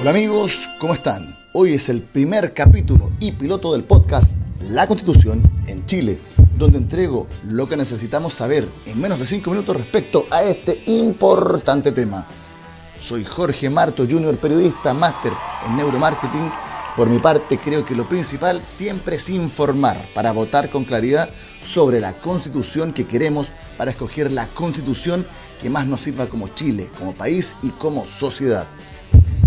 Hola amigos, ¿cómo están? Hoy es el primer capítulo y piloto del podcast La Constitución en Chile, donde entrego lo que necesitamos saber en menos de 5 minutos respecto a este importante tema. Soy Jorge Marto, junior periodista, máster en neuromarketing. Por mi parte, creo que lo principal siempre es informar para votar con claridad sobre la constitución que queremos para escoger la constitución que más nos sirva como Chile, como país y como sociedad.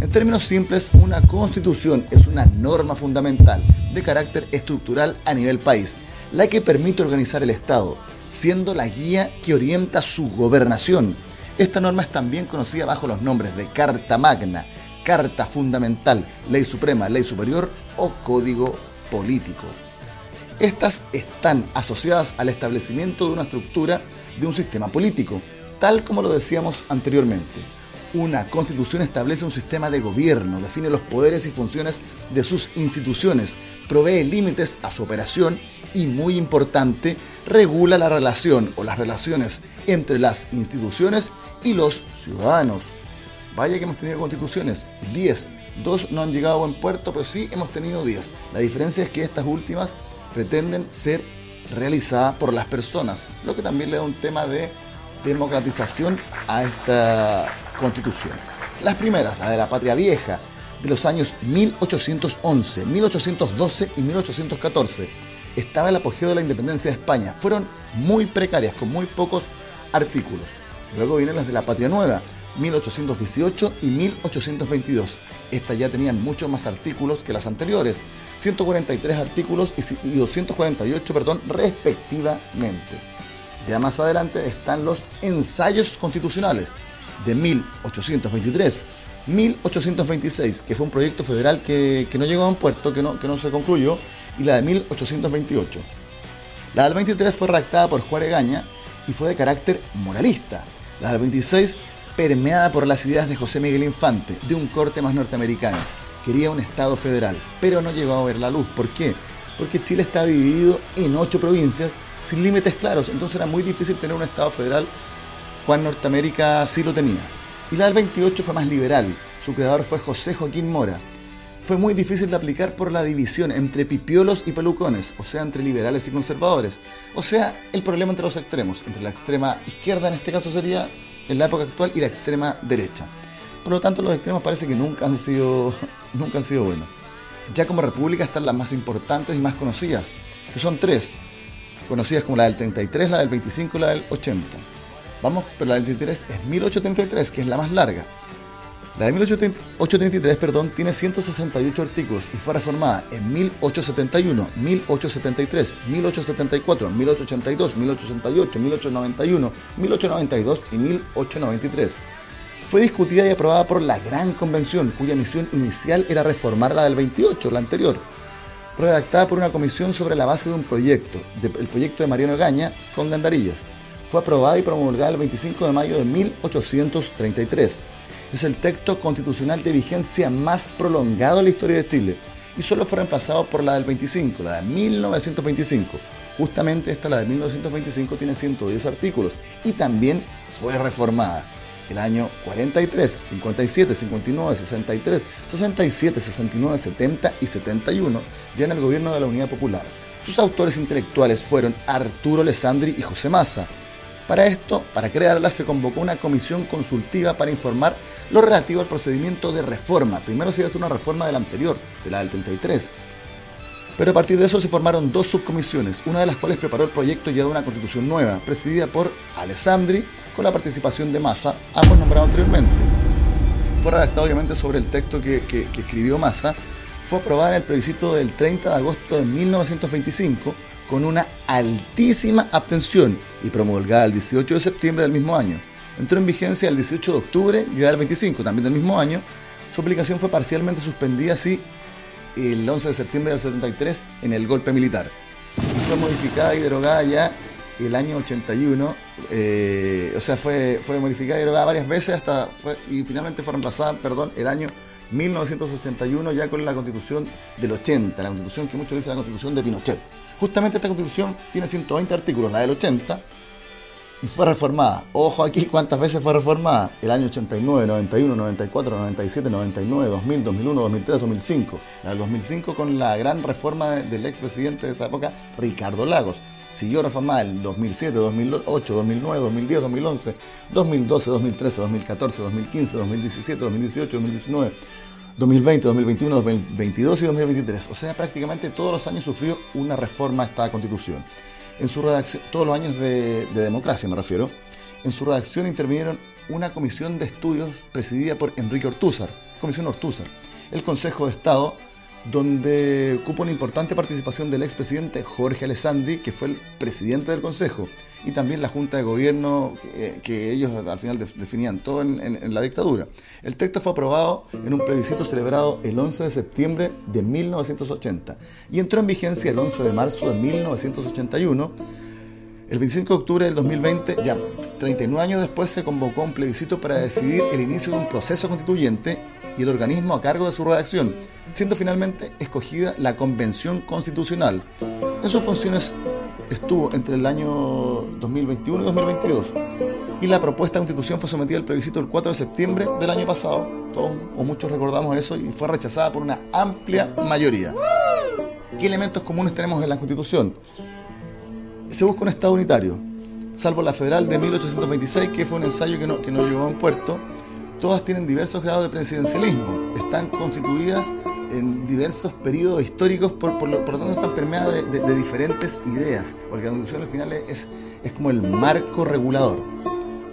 En términos simples, una constitución es una norma fundamental de carácter estructural a nivel país, la que permite organizar el Estado, siendo la guía que orienta su gobernación. Esta norma es también conocida bajo los nombres de Carta Magna, Carta Fundamental, Ley Suprema, Ley Superior o Código Político. Estas están asociadas al establecimiento de una estructura de un sistema político, tal como lo decíamos anteriormente. Una constitución establece un sistema de gobierno, define los poderes y funciones de sus instituciones, provee límites a su operación y, muy importante, regula la relación o las relaciones entre las instituciones y los ciudadanos. Vaya que hemos tenido constituciones, 10. Dos no han llegado a buen puerto, pero sí hemos tenido 10. La diferencia es que estas últimas pretenden ser realizadas por las personas, lo que también le da un tema de democratización a esta constitución. Las primeras, la de la patria vieja, de los años 1811, 1812 y 1814, estaba el apogeo de la independencia de España. Fueron muy precarias, con muy pocos artículos. Luego vienen las de la patria nueva, 1818 y 1822. Estas ya tenían muchos más artículos que las anteriores, 143 artículos y 248, perdón, respectivamente. Ya más adelante están los ensayos constitucionales de 1823, 1826, que fue un proyecto federal que, no llegó a un puerto, que no, que no se concluyó, y la de 1828. La del 23 fue redactada por Juárez Gaña y fue de carácter moralista. La del 26 permeada por las ideas de José Miguel Infante, de un corte más norteamericano. Quería un Estado federal, pero no llegó a ver la luz. ¿Por qué? Porque Chile está dividido en ocho provincias sin límites claros, entonces era muy difícil tener un Estado federal cuando Norteamérica sí lo tenía. Y la del 28 fue más liberal, su creador fue José Joaquín Mora. Fue muy difícil de aplicar por la división entre pipiolos y pelucones, o sea, entre liberales y conservadores. O sea, el problema entre los extremos, entre la extrema izquierda en este caso sería en la época actual y la extrema derecha. Por lo tanto, los extremos parece que nunca han sido, nunca han sido buenos. Ya como república están las más importantes y más conocidas, que son tres, conocidas como la del 33, la del 25 y la del 80. Vamos, pero la del 33 es 1833, que es la más larga. La de 1833, perdón, tiene 168 artículos y fue reformada en 1871, 1873, 1874, 1882, 1888, 1891, 1892 y 1893. Fue discutida y aprobada por la Gran Convención, cuya misión inicial era reformar la del 28, la anterior redactada por una comisión sobre la base de un proyecto, el proyecto de Mariano Gaña con Gandarillas. Fue aprobada y promulgada el 25 de mayo de 1833. Es el texto constitucional de vigencia más prolongado en la historia de Chile y solo fue reemplazado por la del 25, la de 1925. Justamente esta, la de 1925, tiene 110 artículos y también fue reformada el año 43, 57, 59, 63, 67, 69, 70 y 71, ya en el gobierno de la Unidad Popular. Sus autores intelectuales fueron Arturo Alessandri y José Massa. Para esto, para crearla, se convocó una comisión consultiva para informar lo relativo al procedimiento de reforma. Primero se iba a hacer una reforma de la anterior, de la del 33. Pero a partir de eso se formaron dos subcomisiones, una de las cuales preparó el proyecto ya de una constitución nueva, presidida por Alessandri con la participación de Massa, ambos nombrados anteriormente. Fue redactado obviamente sobre el texto que, escribió Massa, fue aprobada en el plebiscito del 30 de agosto de 1925 con una altísima abstención y promulgada el 18 de septiembre del mismo año. Entró en vigencia el 18 de octubre y el 25 también del mismo año. Su aplicación fue parcialmente suspendida así el 11 de septiembre del 73 en el golpe militar y fue modificada y derogada ya el año 81, eh, o sea, fue, fue modificada y derogada varias veces hasta y finalmente fue reemplazada, perdón, el año 1981 ya con la constitución del 80, la constitución que muchos dicen la constitución de Pinochet. Justamente esta constitución tiene 120 artículos, la del 80, y fue reformada. Ojo aquí cuántas veces fue reformada. El año 89, 91, 94, 97, 99, 2000, 2001, 2003, 2005. La del 2005 con la gran reforma del expresidente de esa época, Ricardo Lagos. Siguió reformada el 2007, 2008, 2009, 2010, 2011, 2012, 2013, 2014, 2015, 2017, 2018, 2019. 2020, 2021, 2022 y 2023. O sea, prácticamente todos los años sufrió una reforma a esta constitución. En su redacción, todos los años de, democracia me refiero, en su redacción intervinieron una comisión de estudios presidida por Enrique Ortúzar, Comisión Ortúzar, el Consejo de Estado, donde ocupa una importante participación del expresidente Jorge Alessandri, que fue el presidente del Consejo, y también la Junta de Gobierno, que, ellos al final definían todo en, la dictadura. El texto fue aprobado en un plebiscito celebrado el 11 de septiembre de 1980 y entró en vigencia el 11 de marzo de 1981. El 25 de octubre del 2020, ya 39 años después, se convocó un plebiscito para decidir el inicio de un proceso constituyente y el organismo a cargo de su redacción, siendo finalmente escogida la Convención Constitucional. En sus funciones estuvo entre el año 2021 y 2022 y la propuesta de constitución fue sometida al plebiscito el 4 de septiembre del año pasado, todos o muchos recordamos eso, y fue rechazada por una amplia mayoría. ¿Qué elementos comunes tenemos en la constitución? Se busca un Estado unitario, salvo la federal de 1826, que fue un ensayo que no, que no llegó a un puerto, todas tienen diversos grados de presidencialismo, están constituidas en diversos periodos históricos, por, por, lo, tanto están permeadas de, diferentes ideas, porque la constitución al final es, es como el marco regulador.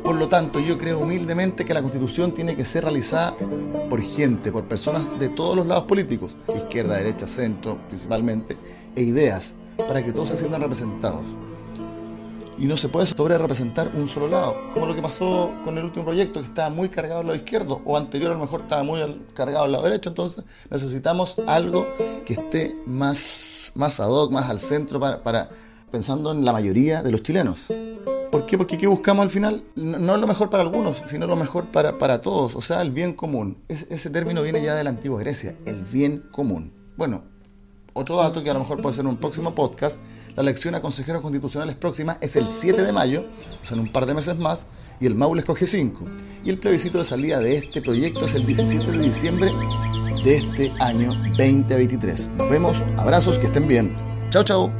Por lo tanto, yo creo humildemente que la constitución tiene que ser realizada por gente, por personas de todos los lados políticos, izquierda, derecha, centro principalmente, e ideas, para que todos se sientan representados y no se puede sobre representar un solo lado, como lo que pasó con el último proyecto que estaba muy cargado al lado izquierdo o anterior a lo mejor estaba muy cargado al lado derecho, entonces necesitamos algo que esté más, más ad hoc, más al centro para, pensando en la mayoría de los chilenos. ¿Por qué? Porque ¿qué buscamos al final? No, es lo mejor para algunos, sino lo mejor para, para todos, o sea, el bien común. ese término viene ya de la antigua Grecia, el bien común. Bueno, otro dato que a lo mejor puede ser en un próximo podcast, la elección a consejeros constitucionales próxima es el ah, 7 de mayo, o sea, en un par de meses más, y el Maule escoge 5. Y el plebiscito de salida de este proyecto es el 17 de diciembre de este año 2023. Nos vemos, abrazos, que estén bien. Chao, chao.